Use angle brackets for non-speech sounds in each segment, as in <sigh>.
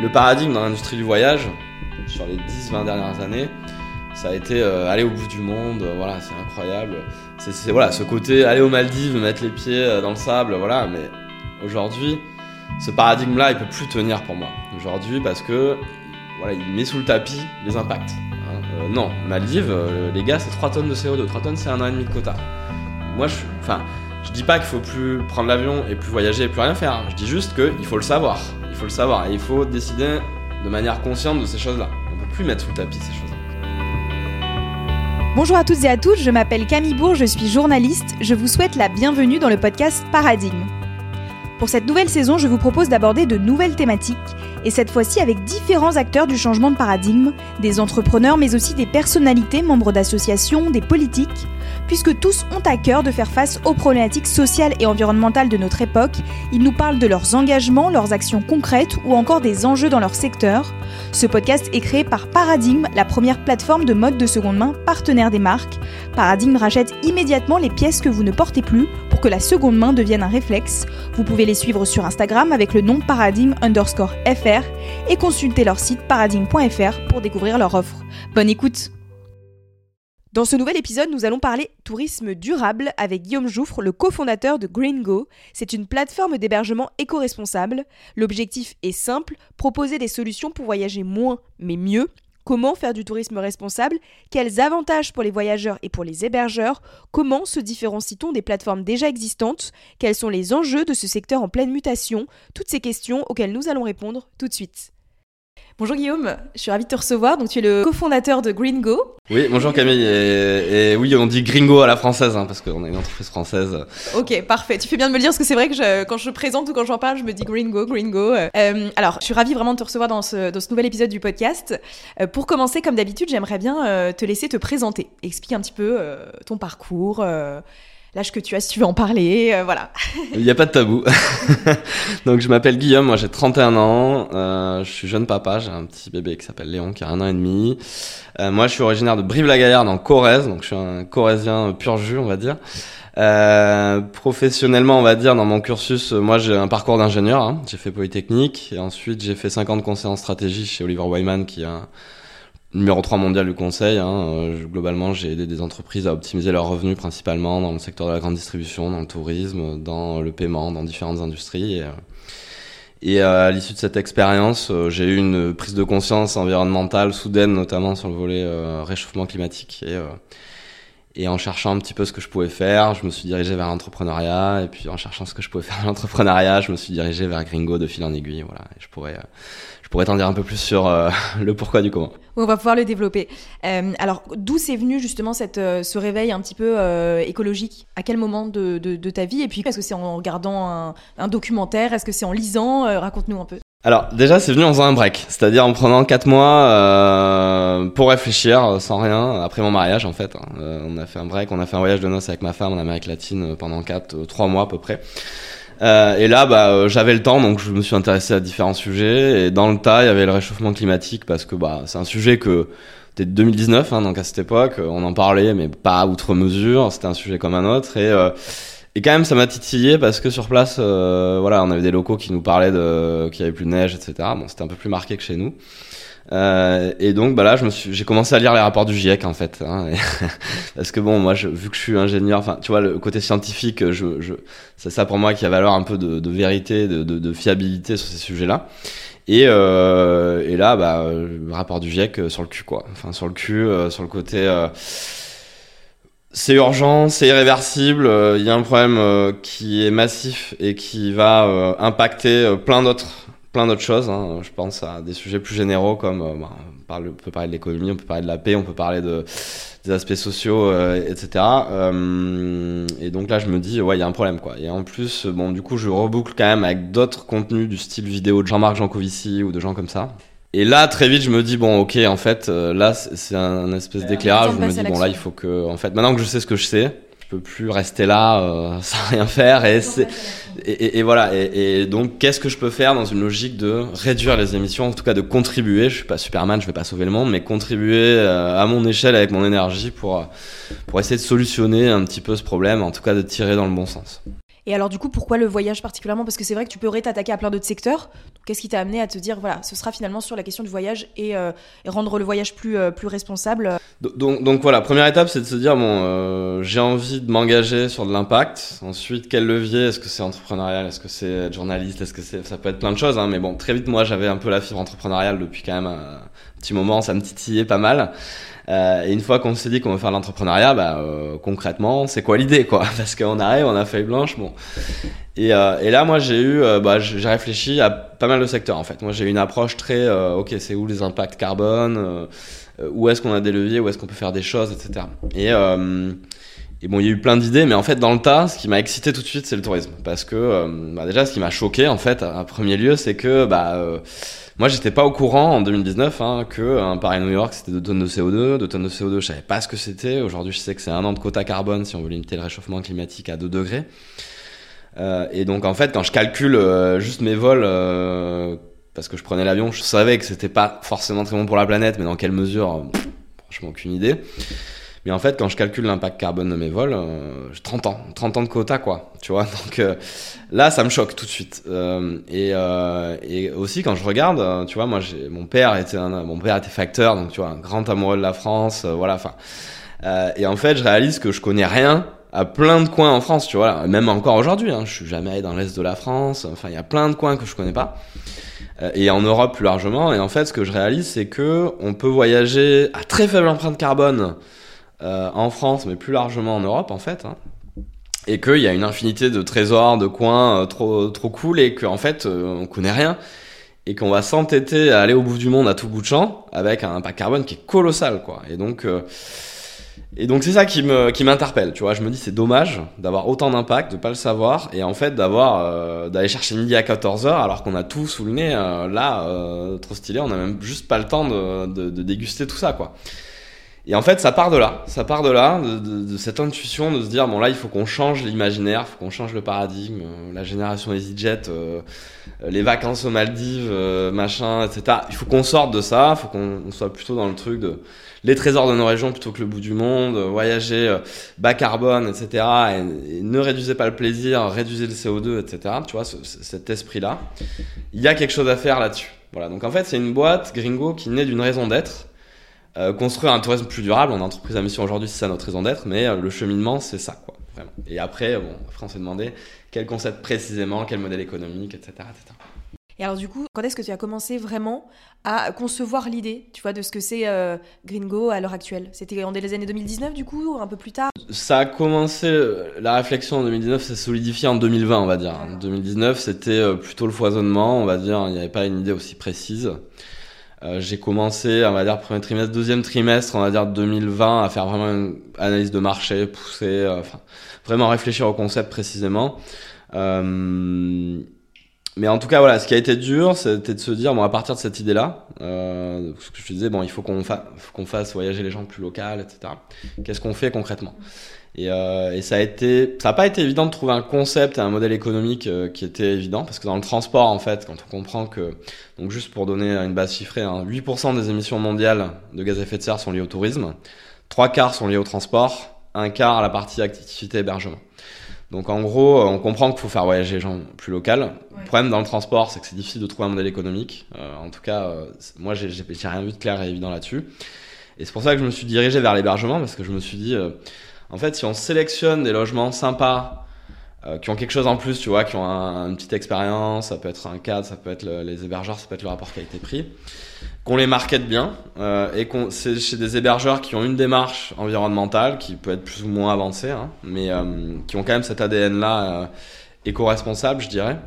Le paradigme dans l'industrie du voyage, sur les 10-20 dernières années, ça a été euh, aller au bout du monde, euh, voilà, c'est incroyable. C'est voilà, ce côté aller aux Maldives, mettre les pieds euh, dans le sable, voilà, mais aujourd'hui, ce paradigme-là, il peut plus tenir pour moi. Aujourd'hui, parce que voilà, il met sous le tapis les impacts. Hein. non, Maldives, les gars, c'est 3 tonnes de CO2. 3 tonnes, c'est un an et demi de quota. Moi, je, enfin, je dis pas qu'il faut plus prendre l'avion et plus voyager et plus rien faire. Je dis juste qu'il faut le savoir. Faut le savoir et il faut décider de manière consciente de ces choses-là. On peut plus mettre sous le tapis ces choses-là. Bonjour à toutes et à tous, je m'appelle Camille Bourg, je suis journaliste. Je vous souhaite la bienvenue dans le podcast Paradigme. Pour cette nouvelle saison, je vous propose d'aborder de nouvelles thématiques, et cette fois-ci avec différents acteurs du changement de paradigme, des entrepreneurs mais aussi des personnalités, membres d'associations, des politiques, puisque tous ont à cœur de faire face aux problématiques sociales et environnementales de notre époque, ils nous parlent de leurs engagements, leurs actions concrètes ou encore des enjeux dans leur secteur. Ce podcast est créé par Paradigme, la première plateforme de mode de seconde main partenaire des marques. Paradigme rachète immédiatement les pièces que vous ne portez plus pour que la seconde main devienne un réflexe. Vous pouvez les suivre sur Instagram avec le nom paradigme underscore fr et consulter leur site paradigme.fr pour découvrir leur offre. Bonne écoute dans ce nouvel épisode, nous allons parler tourisme durable avec Guillaume Jouffre, le cofondateur de GreenGo. C'est une plateforme d'hébergement éco-responsable. L'objectif est simple, proposer des solutions pour voyager moins mais mieux Comment faire du tourisme responsable? Quels avantages pour les voyageurs et pour les hébergeurs? Comment se différencie-t-on des plateformes déjà existantes? Quels sont les enjeux de ce secteur en pleine mutation? Toutes ces questions auxquelles nous allons répondre tout de suite. Bonjour Guillaume, je suis ravie de te recevoir. Donc tu es le cofondateur de Gringo. Oui, bonjour Camille. Et, oui, on dit Gringo à la française hein, parce qu'on est une entreprise française. Ok, parfait. Tu fais bien de me le dire parce que c'est vrai que quand je présente ou quand j'en parle, je me dis Gringo, Gringo. Euh, alors, je suis ravie vraiment de te recevoir dans ce, nouvel épisode du podcast. Euh, pour commencer, comme d'habitude, j'aimerais bien euh, te laisser te présenter. Explique un petit peu ton parcours l'âge que tu as si tu veux en parler, euh, voilà. Il n'y a pas de tabou. <laughs> Donc je m'appelle Guillaume, moi j'ai 31 ans, euh, je suis jeune papa, j'ai un petit bébé qui s'appelle Léon qui a un an et demi. Euh, moi je suis originaire de Brive-la-Gaillarde en Corrèze, donc je suis un Corrézien pur jus on va dire. professionnellement, on va dire, dans mon cursus, moi j'ai un parcours d'ingénieur. Hein. J'ai fait Polytechnique et ensuite j'ai fait 5 ans de conseil en stratégie chez Oliver Wyman, qui est un, numéro 3 mondial du conseil. Hein. Euh, globalement, j'ai aidé des entreprises à optimiser leurs revenus principalement dans le secteur de la grande distribution, dans le tourisme, dans le paiement, dans différentes industries. Et, euh, à l'issue de cette expérience, euh, j'ai eu une prise de conscience environnementale soudaine, notamment sur le volet réchauffement climatique. Et, et en cherchant un petit peu ce que je pouvais faire, je me suis dirigé vers l'entrepreneuriat. Et puis en cherchant ce que je pouvais faire dans l'entrepreneuriat, je me suis dirigé vers Gringo de fil en aiguille. Voilà. Et je pourrais je pourrais t'en dire un peu plus sur euh, <laughs> le pourquoi du comment. On va pouvoir le développer. Euh, alors, d'où c'est venu justement cette, euh, ce réveil un petit peu écologique? À quel moment de, de, ta vie? Et puis, est-ce que c'est en regardant un, un documentaire? Est-ce que c'est en lisant? Raconte-nous un peu. Alors déjà c'est venu en faisant un break, c'est-à-dire en prenant quatre mois pour réfléchir sans rien après mon mariage en fait. on a fait un break, on a fait un voyage de noces avec ma femme en Amérique latine pendant quatre, trois mois à peu près. Euh, et là, bah, euh, j'avais le temps, donc je me suis intéressé à différents sujets. Et dans le tas, il y avait le réchauffement climatique parce que bah, c'est un sujet que c'était 2019, hein, donc à cette époque, on en parlait, mais pas outre mesure. C'était un sujet comme un autre. Et, euh, et quand même, ça m'a titillé parce que sur place, euh, voilà, on avait des locaux qui nous parlaient de qu'il y avait plus de neige, etc. Bon, c'était un peu plus marqué que chez nous. Euh, et donc bah là, j'ai commencé à lire les rapports du GIEC en fait, hein, <laughs> parce que bon, moi, je, vu que je suis ingénieur, enfin, tu vois, le côté scientifique, je, je, c'est ça pour moi qui a valeur un peu de, de vérité, de, de, de, fiabilité sur ces sujets-là. Et, euh, et là, bah, le rapport du GIEC euh, sur le cul, quoi. Enfin, sur le cul, euh, sur le côté. Euh, c'est urgent, c'est irréversible. Il y a un problème qui est massif et qui va impacter plein d'autres plein d'autres choses. Hein. Je pense à des sujets plus généraux comme euh, bah, on, parle, on, peut parler de l'économie, on peut parler de la paix, on peut parler de, des aspects sociaux, euh, etc. Euh, et donc là, je me dis, ouais, il y a un problème, quoi. Et en plus, bon, du coup, je reboucle quand même avec d'autres contenus du style vidéo de Jean-Marc Jancovici ou de gens comme ça. Et là, très vite, je me dis, bon, ok, en fait, là, c'est un espèce d'éclairage. Je me dis, bon, là, il faut que, en fait, maintenant que je sais ce que je sais, peux plus rester là euh, <laughs> sans rien faire et, et, et, voilà et, donc qu'est-ce que je peux faire dans une logique de réduire les émissions en tout cas de contribuer je suis pas Superman je vais pas sauver le monde mais contribuer euh, à mon échelle avec mon énergie pour pour essayer de solutionner un petit peu ce problème en tout cas de tirer dans le bon sens et alors du coup, pourquoi le voyage particulièrement? Parce que c'est vrai que tu pourrais t'attaquer à plein d'autres secteurs. Qu'est-ce qui t'a amené à te dire, voilà, ce sera finalement sur la question du voyage et, rendre le voyage plus, plus responsable? Donc, voilà, première étape, c'est de se dire, bon, j'ai envie de m'engager sur de l'impact. Ensuite, quel levier? Est-ce que c'est entrepreneurial? Est-ce que c'est journaliste? Est-ce que c'est... Ça peut être plein de choses, hein, mais bon, très vite, moi, j'avais un peu la fibre entrepreneuriale depuis quand même un petit moment, ça me titillait pas mal. Euh, et une fois qu'on s'est dit qu'on veut faire l'entrepreneuriat, bah, euh, concrètement, c'est quoi l'idée, quoi <laughs> Parce qu'on arrive, on a feuille blanche, bon. Et, euh, et là, moi, j'ai eu, euh, bah, j'ai réfléchi à pas mal de secteurs, en fait. Moi, j'ai eu une approche très, euh, ok, c'est où les impacts carbone Où est-ce qu'on a des leviers Où est-ce qu'on peut faire des choses, etc. Et et bon, il y a eu plein d'idées, mais en fait, dans le tas, ce qui m'a excité tout de suite, c'est le tourisme, parce que bah, déjà, ce qui m'a choqué, en fait, à, premier lieu, c'est que bah moi, j'étais pas au courant en 2019 hein, que un Paris-New York c'était 2 tonnes de CO2. 2 tonnes de CO2, je savais pas ce que c'était. Aujourd'hui, je sais que c'est un an de quota carbone si on veut limiter le réchauffement climatique à 2 degrés. Euh, et donc, en fait, quand je calcule euh, juste mes vols, euh, parce que je prenais l'avion, je savais que c'était pas forcément très bon pour la planète, mais dans quelle mesure, franchement, aucune idée. Mais en fait, quand je calcule l'impact carbone de mes vols, euh, j'ai 30 ans, 30 ans de quota, quoi. Tu vois, <laughs> donc euh, là, ça me choque tout de suite. Euh, et, euh, et, aussi, quand je regarde, tu vois, moi, mon père était mon père était facteur, donc tu vois, un grand amoureux de la France, voilà. Et en fait, je réalise que je connais rien à plein de coins en France, tu vois, même encore aujourd'hui. Hein, je suis jamais allé dans l'est de la France. Enfin, il y a plein de coins que je connais pas et en Europe plus largement. Et en fait, ce que je réalise, c'est que on peut voyager à très faible empreinte carbone euh, en France, mais plus largement en Europe en fait. Hein. Et qu'il y a une infinité de trésors, de coins euh, trop, trop cool et qu'en fait euh, on connaît rien et qu'on va s'entêter à aller au bout du monde à tout bout de champ avec un impact carbone qui est colossal quoi. Et donc et donc c'est ça qui me qui m'interpelle, tu vois. Je me dis c'est dommage d'avoir autant d'impact, de pas le savoir et en fait d'avoir d'aller chercher midi à 14 h alors qu'on a tout sous le nez là trop stylé, on a même juste pas le temps de, de, de déguster tout ça quoi. Et en fait, ça part de là, ça part de là, de, de, de cette intuition de se dire bon là, il faut qu'on change l'imaginaire, faut qu'on change le paradigme, euh, la génération EasyJet, euh, les vacances aux Maldives, euh, machin, etc. Il faut qu'on sorte de ça, faut qu'on soit plutôt dans le truc de les trésors de nos régions plutôt que le bout du monde, voyager bas carbone, etc. Et, ne réduisez pas le plaisir, réduisez le CO2, etc. Tu vois, cet esprit-là. Il y a quelque chose à faire là-dessus. Voilà. Donc en fait, c'est une boîte Gringo qui naît d'une raison d'être euh, construire un tourisme plus durable, on est entreprise à mission aujourd'hui, c'est ça notre raison d'être, mais euh, le cheminement, c'est ça, quoi, vraiment. Et après, bon, après on s'est demandé quel concept précisément, quel modèle économique, etc., etc. Et alors du coup, quand est-ce que tu as commencé vraiment à concevoir l'idée, tu vois, de ce que c'est euh, Gringo à l'heure actuelle? C'était en les années 2019 du coup, un peu plus tard? Ça a commencé, la réflexion en 2019 s'est solidifié en 2020 on va dire. En 2019 c'était plutôt le foisonnement, on va dire, il n'y avait pas une idée aussi précise. Euh, j'ai commencé, on va dire, premier trimestre, deuxième trimestre, on va dire 2020, à faire vraiment une analyse de marché poussée, euh, enfin, vraiment réfléchir au concept précisément. Euh, mais en tout cas, voilà, ce qui a été dur, c'était de se dire, bon, à partir de cette idée-là, euh, ce que je disais, bon, il faut qu'on fa qu'on fasse voyager les gens plus locales, etc. Qu'est-ce qu'on fait concrètement? Et, euh, et, ça a été, ça n'a pas été évident de trouver un concept et un modèle économique euh, qui était évident, parce que dans le transport, en fait, quand on comprend que, donc juste pour donner une base chiffrée, hein, 8% des émissions mondiales de gaz à effet de serre sont liées au tourisme, trois quarts sont liés au transport, un quart à la partie activité hébergement. Donc en gros, euh, on comprend qu'il faut faire voyager les gens plus locales. Le problème dans le transport, c'est que c'est difficile de trouver un modèle économique. Euh, en tout cas, euh, moi, j'ai rien vu de clair et évident là-dessus. Et c'est pour ça que je me suis dirigé vers l'hébergement, parce que je me suis dit, en fait, si on sélectionne des logements sympas, qui ont quelque chose en plus, tu vois, qui ont une petite expérience, ça peut être un cadre, ça peut être les hébergeurs, ça peut être le rapport qualité-prix qu'on les market bien euh, et qu'on c'est chez des hébergeurs qui ont une démarche environnementale qui peut être plus ou moins avancée, hein, mais euh, qui ont quand même cet ADN là euh, éco-responsable, je dirais.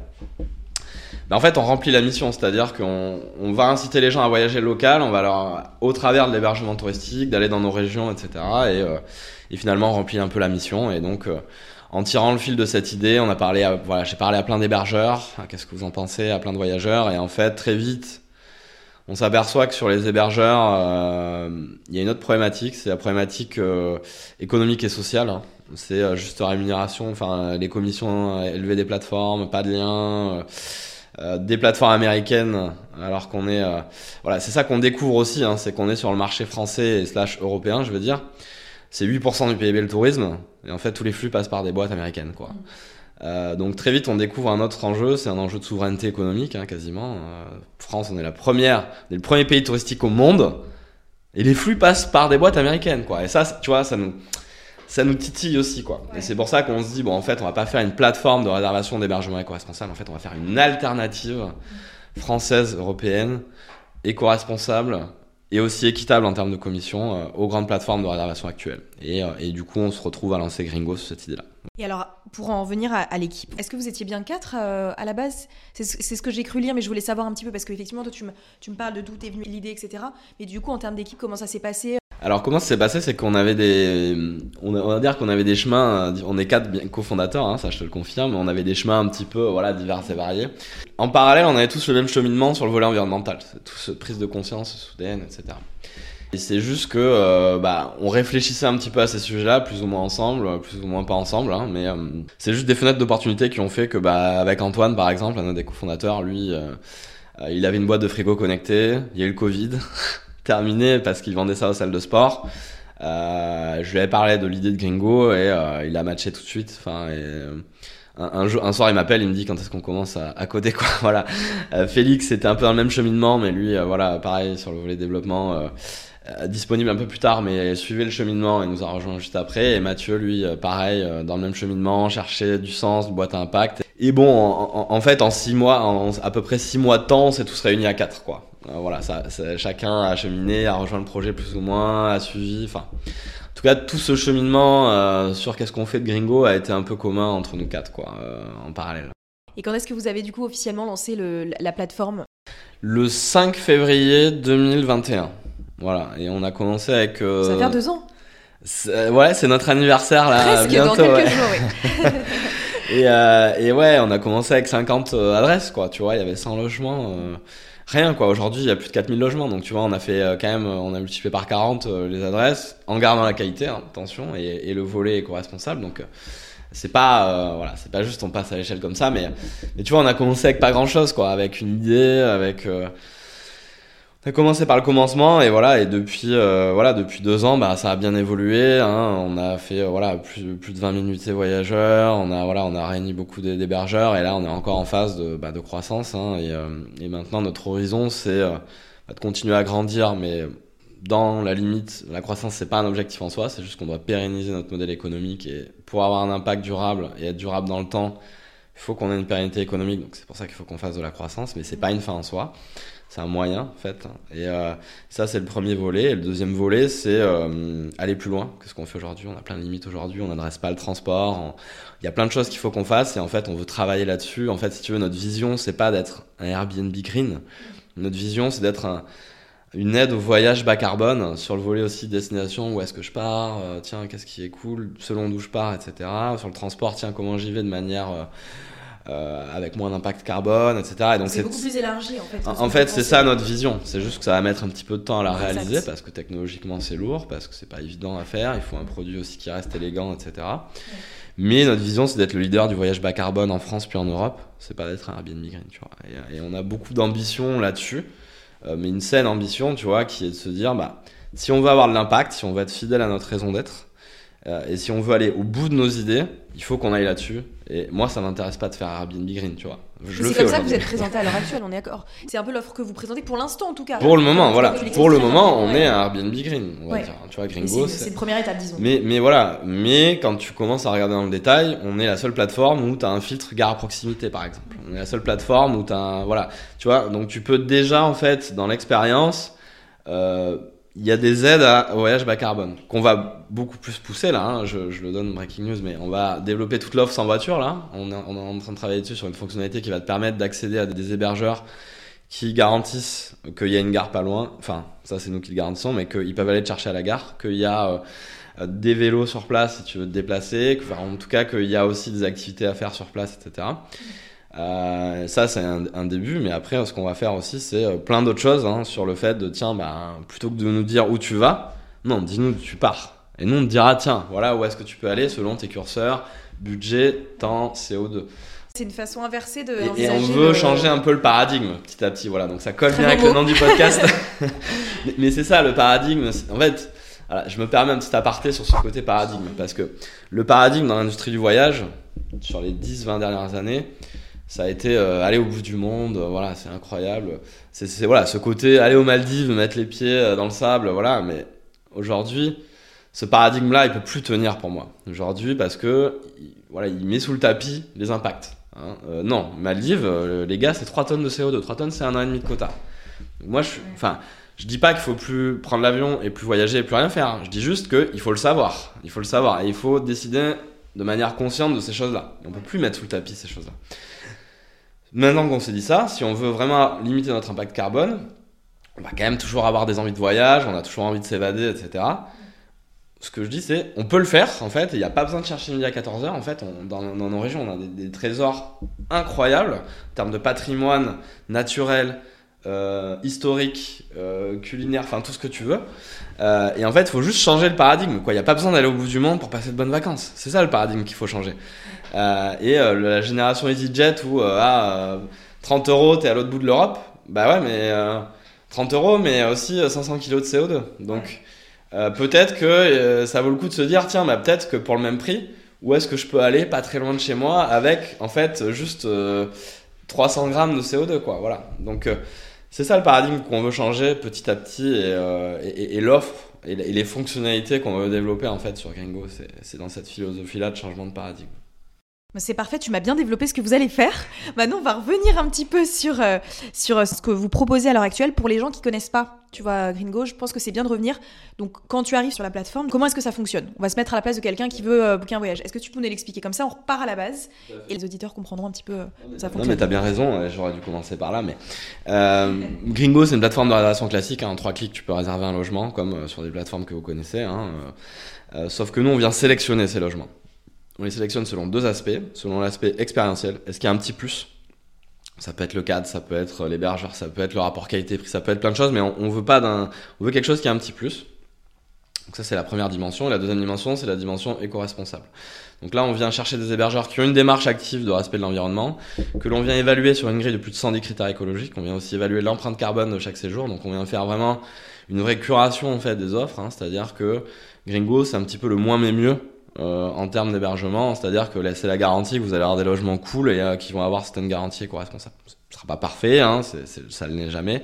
Ben, en fait, on remplit la mission, c'est-à-dire qu'on on va inciter les gens à voyager local, on va leur, au travers de l'hébergement touristique, d'aller dans nos régions, etc. Et, euh, et finalement, remplit un peu la mission. Et donc, euh, en tirant le fil de cette idée, on a parlé, à, voilà, j'ai parlé à plein d'hébergeurs. Qu'est-ce que vous en pensez À plein de voyageurs? Et en fait, très vite, on s'aperçoit que sur les hébergeurs, euh, il y a une autre problématique, c'est la problématique euh, économique et sociale. Hein. C'est euh, juste rémunération, enfin les commissions élevées des plateformes, pas de lien, des plateformes américaines, alors qu'on est, voilà, c'est ça qu'on découvre aussi, hein, c'est qu'on est sur le marché français et slash européen, je veux dire. C'est 8% du PIB le tourisme, et en fait tous les flux passent par des boîtes américaines, quoi. Euh, donc très vite, on découvre un autre enjeu, c'est un enjeu de souveraineté économique, hein, quasiment. Euh, France, on est la première, on est le premier pays touristique au monde, et les flux passent par des boîtes américaines, quoi. Et ça, tu vois, ça nous, ça nous titille aussi, quoi. Et c'est pour ça qu'on se dit, bon, en fait, on va pas faire une plateforme de réservation d'hébergement éco-responsable. En fait, on va faire une alternative française, européenne, éco-responsable et aussi équitable en termes de commission euh, aux grandes plateformes de réservation actuelles. Et, et du coup, on se retrouve à lancer Gringo sur cette idée-là. Et alors, pour en venir à, l'équipe, est-ce que vous étiez bien quatre euh, à la base? C'est ce que j'ai cru lire, mais je voulais savoir un petit peu, parce qu'effectivement, toi, tu me, tu me parles de d'où est venue l'idée, etc. Mais du coup, en termes d'équipe, comment ça s'est passé? Alors comment ça s'est passé, c'est qu'on avait des, on, va dire qu'on avait des chemins, on est quatre cofondateurs, hein, ça je te le confirme, on avait des chemins un petit peu, voilà, divers et variés. En parallèle, on avait tous le même cheminement sur le volet environnemental, toute cette prise de conscience soudaine, etc. Et c'est juste que euh, bah, on réfléchissait un petit peu à ces sujets-là, plus ou moins ensemble, plus ou moins pas ensemble, hein, mais euh, c'est juste des fenêtres d'opportunité qui ont fait que bah, avec Antoine par exemple, un des cofondateurs, lui, euh, il avait une boîte de frigo connectée, il y a eu le Covid, <laughs> terminé parce qu'il vendait ça aux salles de sport. je lui avais parlé de l'idée de Gringo et il a matché tout de suite. Enfin, un, jour, un soir, il m'appelle, il me dit quand est-ce qu'on commence à, à, coder quoi? <laughs> Voilà. Félix, c'était un peu dans le même cheminement, mais lui, voilà, pareil sur le volet développement. Euh, disponible un peu plus tard, mais suivait le cheminement et nous a rejoint juste après. Et Mathieu, lui, euh, pareil, euh, dans le même cheminement, cherchait du sens, boîte à impact. Et bon, en, fait, en six mois, en à peu près six mois de temps, on s'est tous réunis à quatre, quoi. Voilà, ça, chacun a cheminé, a rejoint le projet plus ou moins, a suivi, enfin. En tout cas, tout ce cheminement sur qu'est-ce qu'on fait de Gringo a été un peu commun entre nous quatre, quoi, en parallèle. Et quand est-ce que vous avez du coup officiellement lancé le, la plateforme? Le 5 février 2021. Voilà, et on a commencé avec. Euh, ça va faire deux ans. Ouais, c'est notre anniversaire là. Presque bientôt, dans quelques jours, oui. <laughs> et, euh, et, ouais, on a commencé avec 50 euh, adresses, quoi. Tu vois, il y avait 100 logements. Euh, rien, quoi. Aujourd'hui, il y a plus de 4000 logements. Donc, tu vois, on a fait quand même, on a multiplié par 40 les adresses, en gardant la qualité, hein, attention, et, le volet éco-responsable. Donc, c'est pas, voilà, c'est pas juste on passe à l'échelle comme ça, mais, mais tu vois, on a commencé avec pas grand chose, quoi. Avec une idée, avec ça a commencé par le commencement et voilà et depuis euh, voilà depuis deux ans bah ça a bien évolué hein. on a fait euh, voilà plus, plus de 20 minutes et voyageurs. On a voilà on a réuni beaucoup d'hébergeurs et là on est encore en phase de, bah, croissance hein, et, euh, et, maintenant notre horizon c'est bah, de continuer à grandir mais dans la limite la croissance c'est pas un objectif en soi. C'est juste qu'on doit pérenniser notre modèle économique et pour avoir un impact durable et être durable dans le temps il faut qu'on ait une pérennité économique. Donc c'est pour ça qu'il faut qu'on fasse de la croissance mais c'est pas une fin en soi c'est un moyen en fait. Et euh, ça c'est le premier volet. Et le deuxième volet c'est euh, aller plus loin que ce qu'on fait aujourd'hui. On a plein de limites aujourd'hui. On n'adresse pas le transport. Il y a plein de choses qu'il faut qu'on fasse et en fait on veut travailler là-dessus. En fait si tu veux notre vision c'est pas d'être un Airbnb green. Notre vision c'est d'être une aide au voyage bas carbone sur le volet aussi destination. Où est-ce que je pars? Euh, Tiens qu'est-ce qui est cool? Selon d'où je pars etc. Sur le transport tiens comment j'y vais de manière euh, avec moins d'impact carbone, etc. Et donc c'est beaucoup plus élargi en fait. En, fait, c'est ça notre vision. C'est juste que ça va mettre un petit peu de temps à la réaliser parce que technologiquement c'est lourd, parce que c'est pas évident à faire. Il faut un produit aussi qui reste élégant, etc. Mais notre vision, c'est d'être le leader du voyage bas carbone en France puis en Europe. C'est pas d'être un Airbnb Green, tu vois. Et, on a beaucoup d'ambition là-dessus, euh, mais une saine ambition, tu vois, qui est de se dire, bah, si on veut avoir de l'impact, si on veut être fidèle à notre raison d'être, euh, et si on veut aller au bout de nos idées, il faut qu'on aille là-dessus. Et moi, ça m'intéresse pas de faire Airbnb Green, tu vois. C'est comme ça que vous êtes présenté à l'heure actuelle, on est d'accord. C'est un peu l'offre que vous présentez pour l'instant, en tout cas. Pour le moment, voilà. Pour le moment, on est à Airbnb Green, on va dire. Tu vois, Gringo. C'est une première étape, disons. Mais, mais voilà. Mais quand tu commences à regarder dans le détail, on est la seule plateforme où tu as un filtre gare à proximité, par exemple. On est la seule plateforme où tu as un, voilà. Tu vois, donc tu peux déjà, en fait, dans l'expérience, euh, il y a des aides à, au voyage bas carbone qu'on va beaucoup plus pousser là. Hein, je, le donne breaking news, mais on va développer toute l'offre sans voiture là. On est, en train de travailler dessus sur une fonctionnalité qui va te permettre d'accéder à des hébergeurs qui garantissent qu'il y a une gare pas loin. Enfin, ça c'est nous qui le garantissons, mais qu'ils peuvent aller te chercher à la gare, qu'il y a euh, des vélos sur place si tu veux te déplacer, en tout cas qu'il y a aussi des activités à faire sur place, etc. Euh, ça, c'est un, début, mais après, ce qu'on va faire aussi, c'est euh, plein d'autres choses hein, sur le fait de, tiens, bah, plutôt que de nous dire où tu vas, non, dis-nous où tu pars. Et nous, on te dira, tiens, voilà où est-ce que tu peux aller selon tes curseurs, budget, temps, CO2. C'est une façon inversée de. Et, on veut changer un peu le paradigme petit à petit, voilà. Donc ça colle bien avec le nom du podcast. <laughs> <laughs> mais, c'est ça, le paradigme. En fait, je me permets un petit aparté sur ce côté paradigme, parce que le paradigme dans l'industrie du voyage, sur les 10-20 dernières années, ça a été euh, aller au bout du monde, euh, voilà, c'est incroyable. C'est voilà, ce côté aller aux Maldives, mettre les pieds euh, dans le sable, voilà, mais aujourd'hui, ce paradigme-là, il peut plus tenir pour moi. Aujourd'hui, parce que voilà, il met sous le tapis les impacts. Hein. non, Maldives, les gars, c'est 3 tonnes de CO2. 3 tonnes, c'est un an et demi de quota. Moi, je, enfin, je dis pas qu'il faut plus prendre l'avion et plus voyager et plus rien faire. Je dis juste qu'il faut le savoir. Il faut le savoir et il faut décider de manière consciente de ces choses-là. On peut plus mettre sous le tapis ces choses-là. Maintenant qu'on s'est dit ça, si on veut vraiment limiter notre impact carbone, on va quand même toujours avoir des envies de voyage, on a toujours envie de s'évader, etc. Ce que je dis, c'est on peut le faire, en fait, il n'y a pas besoin de chercher midi à 14h. En fait, dans, nos régions, on a des, trésors incroyables en termes de patrimoine naturel, euh, historique, euh, culinaire, enfin tout ce que tu veux. Euh, et en fait, il faut juste changer le paradigme. Il n'y a pas besoin d'aller au bout du monde pour passer de bonnes vacances. C'est ça le paradigme qu'il faut changer. Et la génération EasyJet où à 30 euros, t'es à l'autre bout de l'Europe, bah ouais, mais 30 euros, mais aussi 500 kilos de CO2. Donc peut-être que ça vaut le coup de se dire, tiens, bah, peut-être que pour le même prix, où est-ce que je peux aller pas très loin de chez moi avec en fait juste 300 grammes de CO2 quoi voilà donc c'est ça le paradigme qu'on veut changer petit à petit et, et l'offre et, les fonctionnalités qu'on veut développer en fait sur Gringo c'est dans cette philosophie là de changement de paradigme c'est parfait, tu m'as bien développé ce que vous allez faire. <laughs> Maintenant, on va revenir un petit peu sur, euh, sur euh, ce que vous proposez à l'heure actuelle pour les gens qui connaissent pas. Tu vois, Gringo, je pense que c'est bien de revenir. Donc, quand tu arrives sur la plateforme, comment est-ce que ça fonctionne? On va se mettre à la place de quelqu'un qui veut euh, un voyage. Est-ce que tu peux nous l'expliquer Comme ça, on repart à la base et les auditeurs comprendront un petit peu ça fonctionne. Non, mais t'as bien raison, j'aurais dû commencer par là. Mais Gringo, c'est une plateforme de réservation classique. En trois clics, tu peux réserver un logement, comme sur des plateformes que vous connaissez. Hein, sauf que nous, on vient sélectionner ces logements. On les sélectionne selon deux aspects. Selon l'aspect expérientiel, est-ce qu'il y a un petit plus? Ça peut être le cadre, ça peut être l'hébergeur, ça peut être le rapport qualité-prix, ça peut être plein de choses, mais on, veut pas d'un, on veut quelque chose qui a un petit plus. Donc ça c'est la première dimension. Et la deuxième dimension c'est la dimension éco-responsable. Donc là on vient chercher des hébergeurs qui ont une démarche active de respect de l'environnement, que l'on vient évaluer sur une grille de plus de 110 critères écologiques. On vient aussi évaluer l'empreinte carbone de chaque séjour. Donc on vient faire vraiment une vraie curation en fait des offres. Hein. C'est-à-dire que Gringo c'est un petit peu le moins mais mieux euh, en termes d'hébergement, c'est-à-dire que c'est la garantie que vous allez avoir des logements cool et euh, qui vont avoir certaines garanties éco-responsables. Ce ne sera pas parfait, hein, ça ne l'est jamais,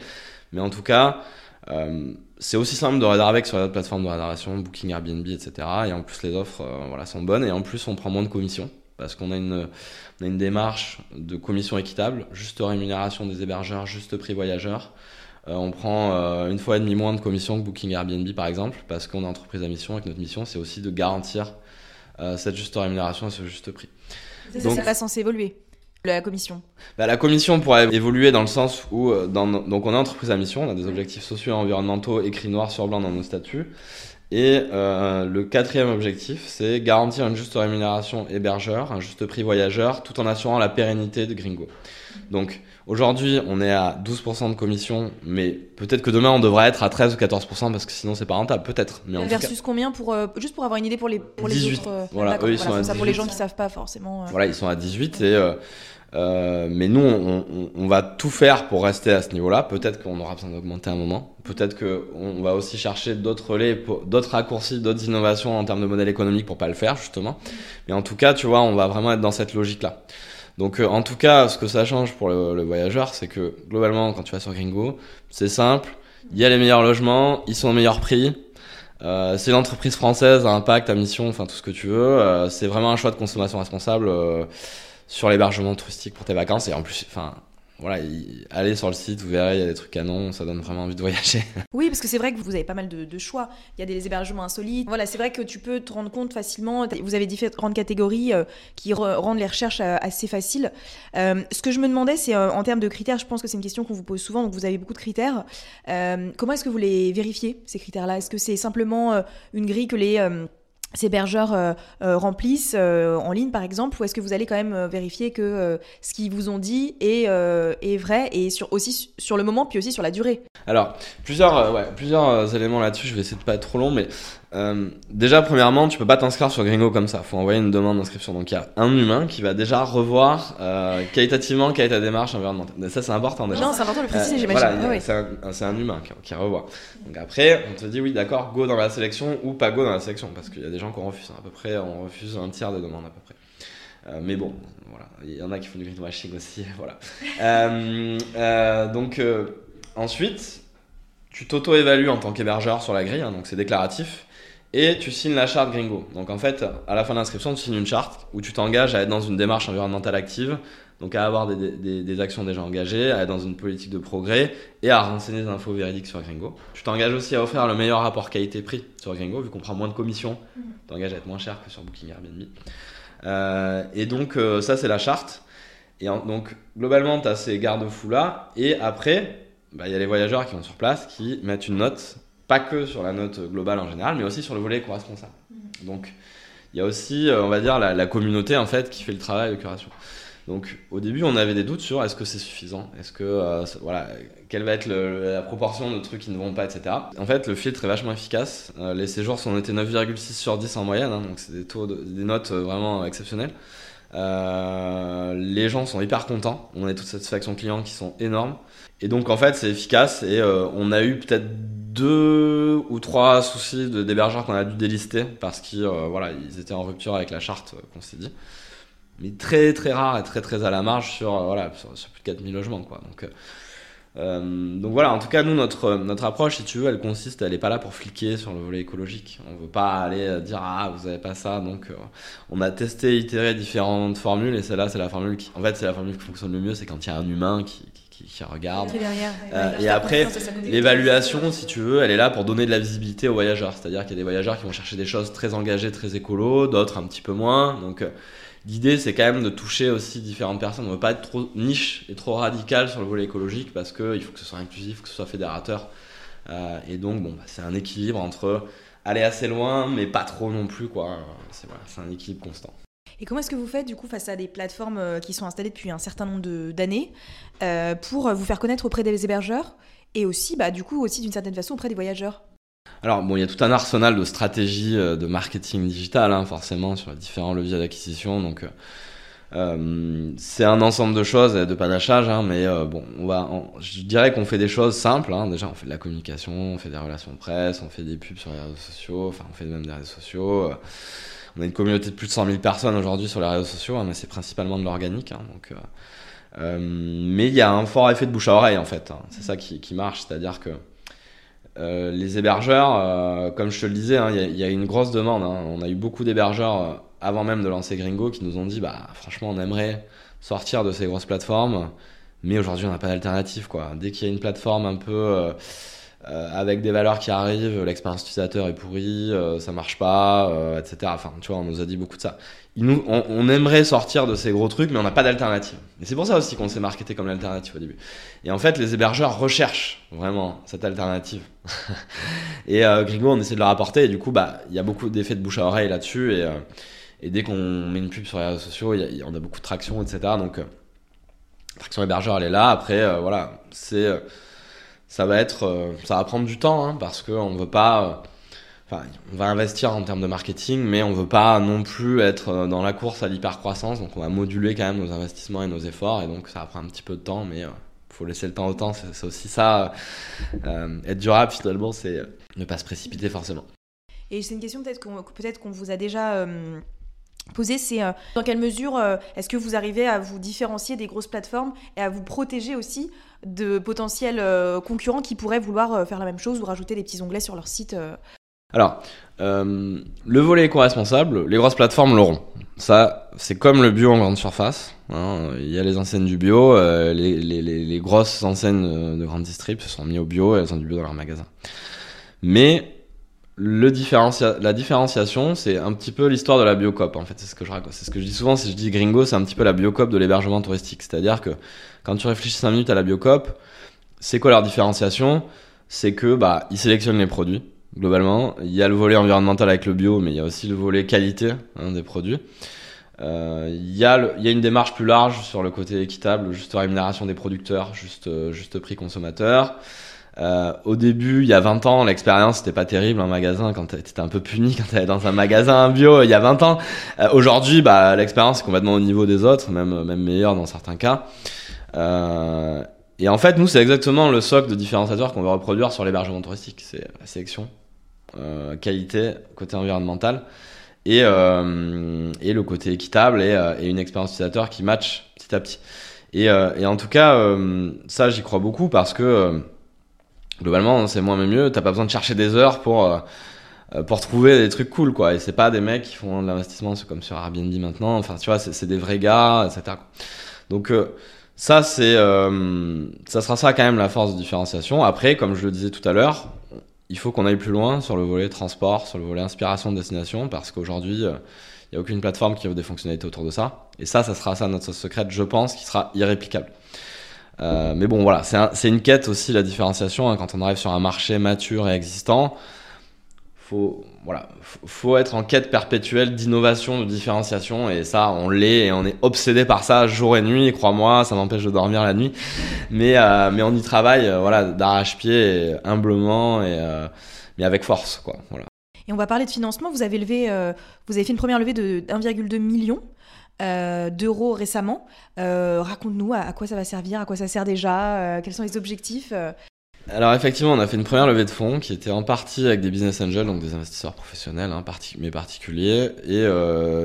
mais en tout cas, euh, c'est aussi simple de réserver que sur les autres plateformes de réservation, Booking, Airbnb, etc. Et en plus, les offres sont bonnes et en plus, on prend moins de commissions parce qu'on a une, démarche de commission équitable, juste rémunération des hébergeurs, juste prix voyageurs. on prend une fois et demi moins de commissions que Booking Airbnb par exemple, parce qu'on est entreprise à mission et que notre mission c'est aussi de garantir cette juste rémunération à ce juste prix. Ça, c'est pas censé évoluer la commission bah, La commission pourrait évoluer dans le sens où, euh, dans, donc on est entreprise à mission, on a des objectifs sociaux et environnementaux écrits noir sur blanc dans nos statuts. Et euh, le quatrième objectif, c'est garantir une juste rémunération hébergeur, un juste prix voyageur, tout en assurant la pérennité de Gringo. Donc aujourd'hui, on est à 12% de commission, mais peut-être que demain on devrait être à 13 ou 14% parce que sinon c'est pas rentable, peut-être. Mais Versus combien pour euh, juste pour avoir une idée pour les pour les autres. Euh, voilà, eux, ils sont à ça pour les gens qui savent pas forcément. Voilà, ils sont à 18 et euh, mais nous, on, on, on, va tout faire pour rester à ce niveau-là. Peut-être qu'on aura besoin d'augmenter un moment. Peut-être qu'on va aussi chercher d'autres relais, d'autres raccourcis, d'autres innovations en termes de modèle économique pour pas le faire, justement. Mais en tout cas, tu vois, on va vraiment être dans cette logique-là. Donc, euh, en tout cas, ce que ça change pour le, le voyageur, c'est que globalement, quand tu vas sur Gringo, c'est simple. Il y a les meilleurs logements, ils sont au meilleur prix. Euh, c'est l'entreprise française à impact, à mission, enfin tout ce que tu veux. Euh, c'est vraiment un choix de consommation responsable. Euh, sur l'hébergement touristique pour tes vacances. Et en plus, enfin, voilà, allez sur le site, vous verrez, il y a des trucs canons, ça donne vraiment envie de voyager. <laughs> Oui, parce que c'est vrai que vous avez pas mal de, choix. Il y a des hébergements insolites. Voilà, c'est vrai que tu peux te rendre compte facilement. Vous avez différentes catégories euh, qui rendent les recherches euh, assez faciles. Euh, ce que je me demandais, c'est en termes de critères, je pense que c'est une question qu'on vous pose souvent, donc vous avez beaucoup de critères. comment est-ce que vous les vérifiez, ces critères-là? Est-ce que c'est simplement une grille que les ces hébergeurs euh, euh, remplissent euh, en ligne par exemple ou est-ce que vous allez quand même vérifier que ce qu'ils vous ont dit est, vrai et sur, aussi sur le moment puis aussi sur la durée? Alors plusieurs, plusieurs éléments là-dessus, je vais essayer de pas être trop long mais euh, déjà, premièrement, tu peux pas t'inscrire sur Gringo comme ça. Faut envoyer une demande d'inscription. Donc, il y a un humain qui va déjà revoir euh, qualitativement quelle est ta démarche environnementale. Mais ça, c'est important déjà. Non, c'est important de le préciser, Euh, j'imagine. voilà, Ah oui. c'est un, humain qui, qui revoit. Donc après, on te dit oui, d'accord, go dans la sélection ou pas go dans la sélection, parce qu'il y a des gens qu'on refuse. hein. À peu près, on refuse un tiers des demandes à peu près. Euh, mais bon, voilà, il y en a qui font du greenwashing aussi, <laughs> voilà. Euh, euh, donc ensuite, tu t'auto-évalues en tant qu'hébergeur sur la grille, hein, donc c'est déclaratif. Et tu signes la charte Gringo. Donc en fait, à la fin de l'inscription, tu signes une charte où tu t'engages à être dans une démarche environnementale active, donc à avoir des, des- des actions déjà engagées, à être dans une politique de progrès et à renseigner des infos véridiques sur Gringo. Tu t'engages aussi à offrir le meilleur rapport qualité-prix sur Gringo, vu qu'on prend moins de commissions, tu t'engages à être moins cher que sur Booking Airbnb. Euh, et donc euh, ça, c'est la charte. Et en- donc globalement, tu as ces garde-fous-là. Et après, bah, il y a les voyageurs qui vont sur place qui mettent une note, pas que sur la note globale en général, mais aussi sur le volet co-responsable. Donc il y a aussi, euh, on va dire, la, la communauté en fait qui fait le travail de curation. Donc au début, on avait des doutes sur est-ce que c'est suffisant, est-ce que euh, voilà, quelle va être le- la proportion de trucs qui ne vont pas, etc. En fait, le filtre est vachement efficace. Euh, les séjours sont notés 9,6 sur 10 en moyenne, hein, donc c'est des taux, de- des notes vraiment exceptionnelles. Euh, les gens sont hyper contents. On a des taux de satisfaction client qui sont énormes. Et donc en fait, c'est efficace. Et euh, on a eu peut-être deux ou trois soucis de- d'hébergeurs qu'on a dû délister parce qu'ils euh, voilà, étaient en rupture avec la charte euh, qu'on s'est dit. Mais très très rare et très très à la marge sur, voilà, sur, plus de 4000 logements. Quoi. Donc, donc voilà, en tout cas, nous, notre, notre approche, si tu veux, elle consiste, elle n'est pas là pour fliquer sur le volet écologique. On veut pas aller dire, ah, vous avez pas ça. Donc, on a testé, itéré différentes formules et celle-là, c'est la formule qui, en fait, c'est la formule qui fonctionne le mieux, c'est quand il y a un humain qui, qui- qui regarde. Qui est derrière. Euh, et après, l'évaluation, si tu veux, elle est là pour donner de la visibilité aux voyageurs. C'est-à-dire qu'il y a des voyageurs qui vont chercher des choses très engagées, très écolo, d'autres un petit peu moins. Donc, euh, l'idée, c'est quand même de toucher aussi différentes personnes. On ne veut pas être trop niche et trop radical sur le volet écologique parce qu'il faut que ce soit inclusif, que ce soit fédérateur. Euh, et donc, bon, bah, c'est un équilibre entre aller assez loin, mais pas trop non plus, quoi. C'est voilà, c'est un équilibre constant. Et comment est-ce que vous faites du coup face à des plateformes euh, qui sont installées depuis un certain nombre d'années euh, pour euh, vous faire connaître auprès des hébergeurs et aussi, bah, du coup, aussi d'une certaine façon auprès des voyageurs? Alors bon, il y a tout un arsenal de stratégies de marketing digital, hein, forcément, sur les différents leviers d'acquisition. Donc, c'est un ensemble de choses de panachage, hein, mais bon, on va, je dirais qu'on fait des choses simples. Hein. Déjà, on fait de la communication, on fait des relations presse, on fait des pubs sur les réseaux sociaux, enfin, on fait même des réseaux sociaux. On a une communauté de plus de 100 000 personnes aujourd'hui sur les réseaux sociaux, hein, mais c'est principalement de l'organique. hein, donc, euh, euh, mais il y a un fort effet de bouche à oreille en fait. hein. C'est ça qui, qui marche, c'est-à-dire que euh, les hébergeurs, euh, comme je te le disais, hein, il y, y a une grosse demande. hein. On a eu beaucoup d'hébergeurs euh, avant même de lancer Gringo qui nous ont dit, bah franchement, on aimerait sortir de ces grosses plateformes, mais aujourd'hui on n'a pas d'alternative. Dès qu'il y a une plateforme un peu euh, avec des valeurs qui arrivent, l'expérience utilisateur est pourrie, euh, ça marche pas, euh, etc. Enfin, tu vois, on nous a dit beaucoup de ça. On, aimerait sortir de ces gros trucs, mais on n'a pas d'alternative. Et c'est pour ça aussi qu'on s'est marketé comme l'alternative au début. Et en fait, les hébergeurs recherchent vraiment cette alternative. <laughs> et euh, Gringo, on essaie de leur apporter. Et du coup, bah, il y a beaucoup d'effets de bouche à oreille là-dessus. Et, dès qu'on met une pub sur les réseaux sociaux, on a beaucoup de traction, etc. Donc, traction hébergeur, elle est là. Après, voilà, c'est, ça va être, euh, ça va prendre du temps, hein, parce qu'on veut pas. euh, Enfin, on va investir en termes de marketing, mais on veut pas non plus être euh, dans la course à l'hypercroissance. Donc, on va moduler quand même nos investissements et nos efforts. Et donc, ça va prendre un petit peu de temps, mais euh, faut laisser le temps au temps. C'est aussi ça. être durable, finalement, c'est ne pas se précipiter forcément. Et c'est une question peut-être qu'on peut-être vous a déjà posée, c'est euh, dans quelle mesure euh, est-ce que vous arrivez à vous différencier des grosses plateformes et à vous protéger aussi de potentiels euh, concurrents qui pourraient vouloir faire la même chose ou rajouter des petits onglets sur leur site. Alors, le volet éco-responsable, les grosses plateformes l'auront. Ça, c'est comme le bio en grande surface. hein. Il y a les enseignes du bio, les, grosses enseignes de grande distrib se sont mis au bio et elles ont du bio dans leur magasin. Mais le différencia- la différenciation, c'est un petit peu l'histoire de la biocop. En fait, c'est ce que je raconte. C'est ce que je dis souvent. Si je dis gringo, c'est un petit peu la biocop de l'hébergement touristique. C'est-à-dire que quand tu réfléchis 5 minutes à la biocop, c'est quoi leur différenciation? C'est que bah ils sélectionnent les produits globalement. Il y a le volet environnemental avec le bio, mais il y a aussi le volet qualité hein, des produits. Euh, il, y a le- il y a une démarche plus large sur le côté équitable, juste rémunération des producteurs, juste, euh, juste prix consommateur. Euh, au début, il y a 20 ans, l'expérience c'était pas terrible en magasin quand t'étais un peu puni <laughs> quand t'allais dans un magasin bio il y a 20 ans. Euh, Aujourd'hui, bah, l'expérience est complètement au niveau des autres, même même meilleure dans certains cas. Euh, et en fait, nous, c'est exactement le socle de différenciateur qu'on veut reproduire sur l'hébergement touristique. C'est la sélection, euh, qualité, côté environnemental et, euh, et le côté équitable et, euh, et une expérience utilisateur qui match petit à petit. Et, et en tout cas, ça, j'y crois beaucoup parce que globalement, c'est moins mais mieux. T'as pas besoin de chercher des heures pour euh, euh, pour trouver des trucs cool, quoi. Et c'est pas des mecs qui font de l'investissement, c'est comme sur Airbnb maintenant. Enfin, tu vois, c'est des vrais gars, etc. Donc euh, ça, c'est euh, ça sera ça quand même la force de différenciation. Après, comme je le disais tout à l'heure, il faut qu'on aille plus loin sur le volet transport, sur le volet inspiration de destination, parce qu'aujourd'hui, euh, il n'y a aucune plateforme qui offre des fonctionnalités autour de ça. Et ça, ça sera ça notre secrète, je pense, qui sera irréplicable. Euh, mais bon, voilà, c'est un- c'est une quête aussi la différenciation. hein, quand on arrive sur un marché mature et existant, faut voilà, faut, être en quête perpétuelle d'innovation, de différenciation. Et ça, on l'est et on est obsédé par ça jour et nuit. Crois-moi, ça m'empêche de dormir la nuit. Mais euh, on y travaille, euh, voilà, d'arrache-pied, humblement et mais avec force, quoi. Et on va parler de financement. Vous avez levé, vous avez fait une première levée de 1,2 million euh, d'euros récemment. Euh, Raconte-nous à, quoi ça va servir, à quoi ça sert déjà, euh, quels sont les objectifs. euh. Alors effectivement, on a fait une première levée de fonds qui était en partie avec des business angels, donc des investisseurs professionnels, hein, mais particuliers, et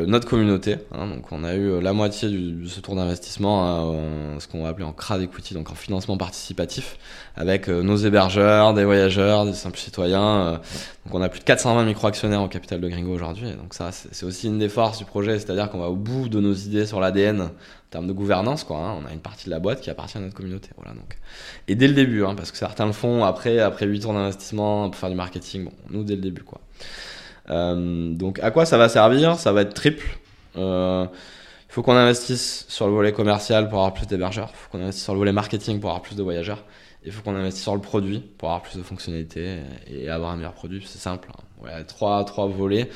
notre communauté. hein. donc on a eu la moitié de ce tour d'investissement, hein, ce qu'on va appeler en crowd equity, donc en financement participatif, avec nos hébergeurs, des voyageurs, des simples citoyens. euh. Donc on a plus de 420 micro-actionnaires au capital de Gringo aujourd'hui. Et donc ça, c'est aussi une des forces du projet, c'est-à-dire qu'on va au bout de nos idées sur l'ADN en termes de gouvernance, quoi. hein. on a une partie de la boîte qui appartient à notre communauté. Voilà. Et dès le début, hein, parce que certains le font après, après 8 tours d'investissement pour faire du marketing. Bon, nous dès le début, quoi. Euh, donc, à quoi ça va servir? Ça va être triple. Euh, il faut qu'on investisse sur le volet commercial pour avoir plus d'hébergeurs. Il faut qu'on investisse sur le volet marketing pour avoir plus de voyageurs. Il faut qu'on investisse sur le produit pour avoir plus de fonctionnalités et avoir un meilleur produit. C'est simple. hein. Voilà, trois, trois volets.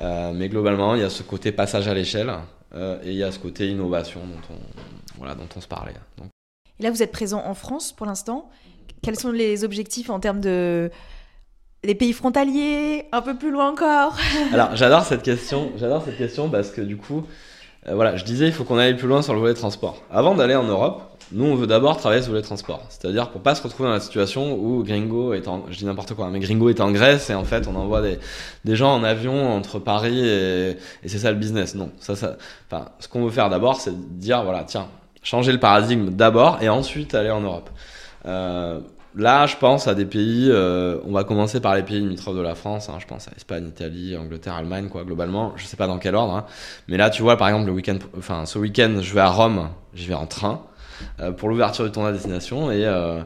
Euh, mais globalement, il y a ce côté passage à l'échelle euh, et il y a ce côté innovation dont on, voilà, dont on se parlait. Donc, Et là, vous êtes présent en France pour l'instant. Quels sont les objectifs en termes de les pays frontaliers, un peu plus loin encore? <laughs> Alors, j'adore cette question. J'adore cette question parce que du coup, euh, voilà, je disais, il faut qu'on aille plus loin sur le volet transport. Avant d'aller en Europe, nous, on veut d'abord travailler sur le volet transport. C'est-à-dire pour pas se retrouver dans la situation où Gringo est en, je dis n'importe quoi, hein, mais Gringo est en Grèce et en fait, on envoie des, gens en avion entre Paris et, et c'est ça le business. Non, ça, ce qu'on veut faire d'abord, c'est dire, voilà, tiens, changer le paradigme d'abord et ensuite aller en Europe. Euh, Là, je pense à des pays. euh, on va commencer par les pays limitrophes de la France. hein, je pense à Espagne, Italie, Angleterre, Allemagne, quoi. Globalement, je sais pas dans quel ordre. hein. Mais là, tu vois, par exemple, le week-end, enfin, ce week-end, je vais à Rome. J'y vais en train pour l'ouverture du tournoi à destination et euh,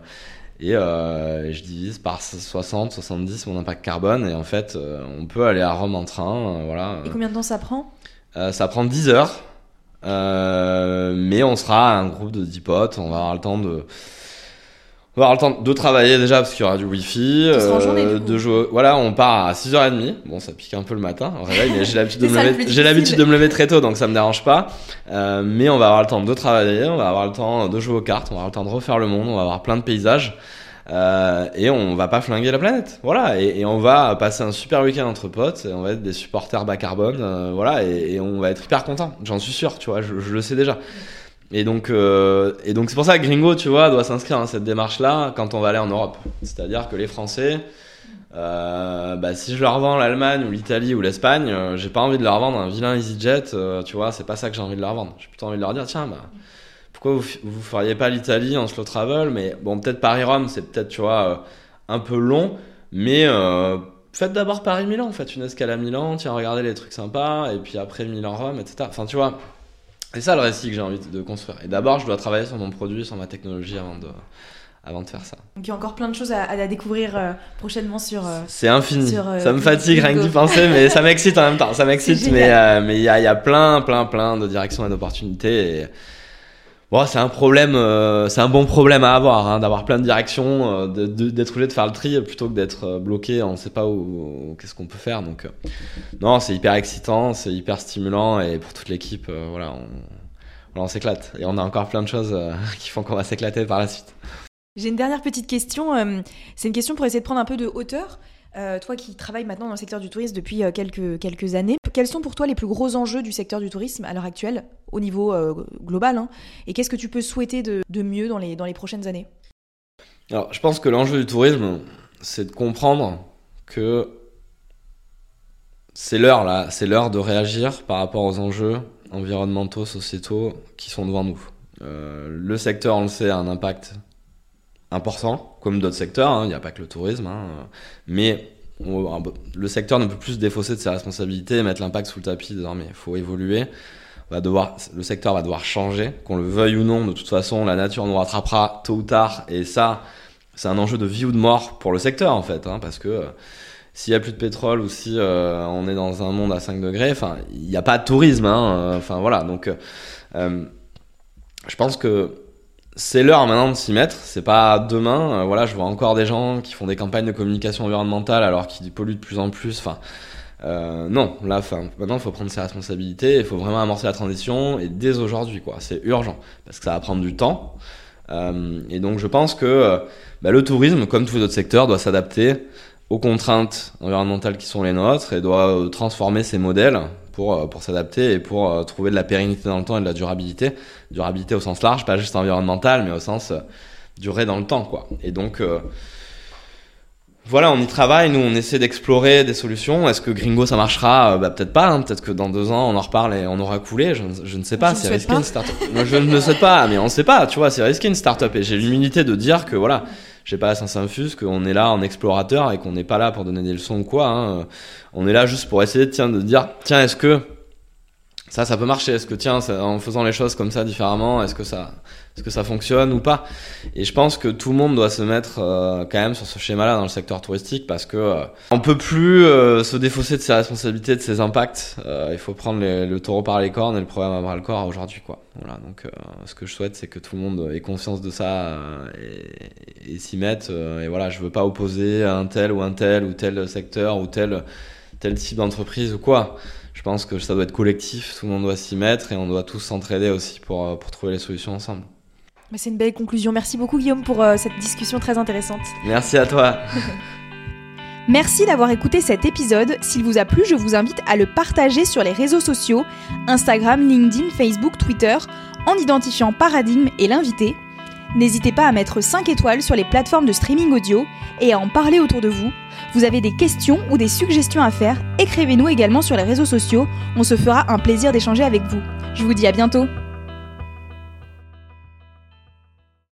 et euh, je divise par 60, 70 mon impact carbone et en fait, euh, on peut aller à Rome en train. euh, voilà. Et combien de temps ça prend? Euh, ça prend 10 heures. Euh, mais on sera un groupe de 10 potes. On va avoir le temps de. On va avoir le temps de travailler déjà parce qu'il y aura du wifi. En journée, du de jouer. Voilà, on part à 6h30. Bon, ça pique un peu le matin j'ai l'habitude <laughs> de, me me lever très tôt, donc ça me dérange pas. Euh, mais on va avoir le temps de travailler, on va avoir le temps de jouer aux cartes, on va avoir le temps de refaire le monde, on va avoir plein de paysages. Euh, et on va pas flinguer la planète, voilà. Et, et on va passer un super week-end entre potes. Et on va être des supporters bas carbone, euh, voilà. Et, et on va être hyper content. J'en suis sûr, tu vois. Je, je le sais déjà. Et donc, euh, et donc c'est pour ça que Gringo, tu vois, doit s'inscrire dans cette démarche-là quand on va aller en Europe. C'est-à-dire que les Français, euh, bah, si je leur vends l'Allemagne ou l'Italie ou l'Espagne, euh, j'ai pas envie de leur vendre un vilain EasyJet. euh, tu vois, c'est pas ça que j'ai envie de leur vendre. J'ai plutôt envie de leur dire, tiens, bah pourquoi vous, vous feriez pas l'Italie en slow travel? Mais bon, peut-être Paris-Rome, c'est peut-être, tu vois, euh, un peu long, mais faites d'abord Paris-Milan, faites une escale à Milan, tiens, regardez les trucs sympas, et puis après Milan-Rome, etc. Enfin, tu vois, c'est ça le récit que j'ai envie de construire. Et d'abord, je dois travailler sur mon produit, sur ma technologie avant de, avant de faire ça. Donc il y a encore plein de choses à, à découvrir euh, prochainement sur. euh, C'est infini. Sur, euh, ça me fatigue rien que d'y penser, mais ça m'excite en même temps. Ça <laughs> m'excite, mais mais il y a, y a plein, plein, plein de directions et d'opportunités. Et... Bon, c'est un problème, euh, c'est un bon problème à avoir, hein, d'avoir plein de directions, euh, d'être obligé de faire le tri plutôt que d'être euh, bloqué, on ne sait pas où, qu'est-ce qu'on peut faire. Donc, non, c'est hyper excitant, c'est hyper stimulant, et pour toute l'équipe, voilà, on, s'éclate. Et on a encore plein de choses <laughs> qui font qu'on va s'éclater par la suite. J'ai une dernière petite question. c'est une question pour essayer de prendre un peu de hauteur. Toi qui travailles maintenant dans le secteur du tourisme depuis quelques, quelques années, quels sont pour toi les plus gros enjeux du secteur du tourisme à l'heure actuelle, au niveau euh, global hein Et qu'est-ce que tu peux souhaiter de, mieux dans les, dans les prochaines années? Alors, je pense que l'enjeu du tourisme, c'est de comprendre que c'est l'heure là, c'est l'heure de réagir par rapport aux enjeux environnementaux, sociétaux qui sont devant nous. Euh, le secteur, on le sait, a un impact important, comme d'autres secteurs, hein, il n'y a pas que le tourisme, hein, mais le secteur ne peut plus se défausser de ses responsabilités et mettre l'impact sous le tapis désormais. Il faut évoluer. Va devoir, le secteur va devoir changer, qu'on le veuille ou non. De toute façon, la nature nous rattrapera tôt ou tard, et ça, c'est un enjeu de vie ou de mort pour le secteur en fait, hein, parce que euh, s'il y a plus de pétrole ou si euh, on est dans un monde à 5 degrés, il n'y a pas de tourisme, hein, euh, enfin voilà. Donc, je pense que c'est l'heure maintenant de s'y mettre. C'est pas demain. Euh, voilà, je vois encore des gens qui font des campagnes de communication environnementale alors qu'ils polluent de plus en plus. Enfin, euh, non, là, enfin, maintenant, il faut prendre ses responsabilités. Il faut vraiment amorcer la transition et dès aujourd'hui, quoi. C'est urgent parce que ça va prendre du temps. Euh, et donc, je pense que bah, le tourisme, comme tous les autres secteurs, doit s'adapter aux contraintes environnementales qui sont les nôtres et doit transformer ses modèles pour, euh, pour s'adapter et pour euh, trouver de la pérennité dans le temps et de la durabilité. Durabilité au sens large, pas juste environnemental, mais au sens euh, durée dans le temps, quoi. Et donc, euh, voilà, on y travaille, nous on essaie d'explorer des solutions. Est-ce que Gringo ça marchera? Bah, Peut-être pas, hein. peut-être que dans deux ans on en reparle et on aura coulé, je, ne- je ne sais pas, c'est risqué pas. une start-up. Moi je ne le souhaite pas, mais on ne sait pas, tu vois, c'est risqué une start-up et j'ai l'humilité de dire que voilà, j'ai pas la sens infuse, qu'on est là en explorateur et qu'on n'est pas là pour donner des leçons ou quoi. hein. On est là juste pour essayer tiens, de dire, tiens, est-ce que ça, ça peut marcher? Est-ce que tiens, en faisant les choses comme ça différemment, est-ce que ça, est-ce que ça fonctionne ou pas? Et je pense que tout le monde doit se mettre euh, quand même sur ce schéma-là dans le secteur touristique parce que euh, on peut plus euh, se défausser de ses responsabilités, de ses impacts. Euh, il faut prendre les- le taureau par les cornes et le problème à bras le corps aujourd'hui, quoi. Voilà. Donc, euh, ce que je souhaite, c'est que tout le monde ait conscience de ça euh, et, et s'y mette. et voilà, je veux pas opposer un tel ou un tel ou tel secteur ou tel tel type d'entreprise ou quoi. Je pense que ça doit être collectif, tout le monde doit s'y mettre et on doit tous s'entraider aussi pour, pour trouver les solutions ensemble. C'est une belle conclusion. Merci beaucoup Guillaume pour euh, cette discussion très intéressante. Merci à toi. <laughs> Merci d'avoir écouté cet épisode. S'il vous a plu, je vous invite à le partager sur les réseaux sociaux, Instagram, LinkedIn, Facebook, Twitter, en identifiant Paradigme et l'invité. N'hésitez pas à mettre 5 étoiles sur les plateformes de streaming audio et à en parler autour de vous. Vous avez des questions ou des suggestions à faire, écrivez-nous également sur les réseaux sociaux, on se fera un plaisir d'échanger avec vous. Je vous dis à bientôt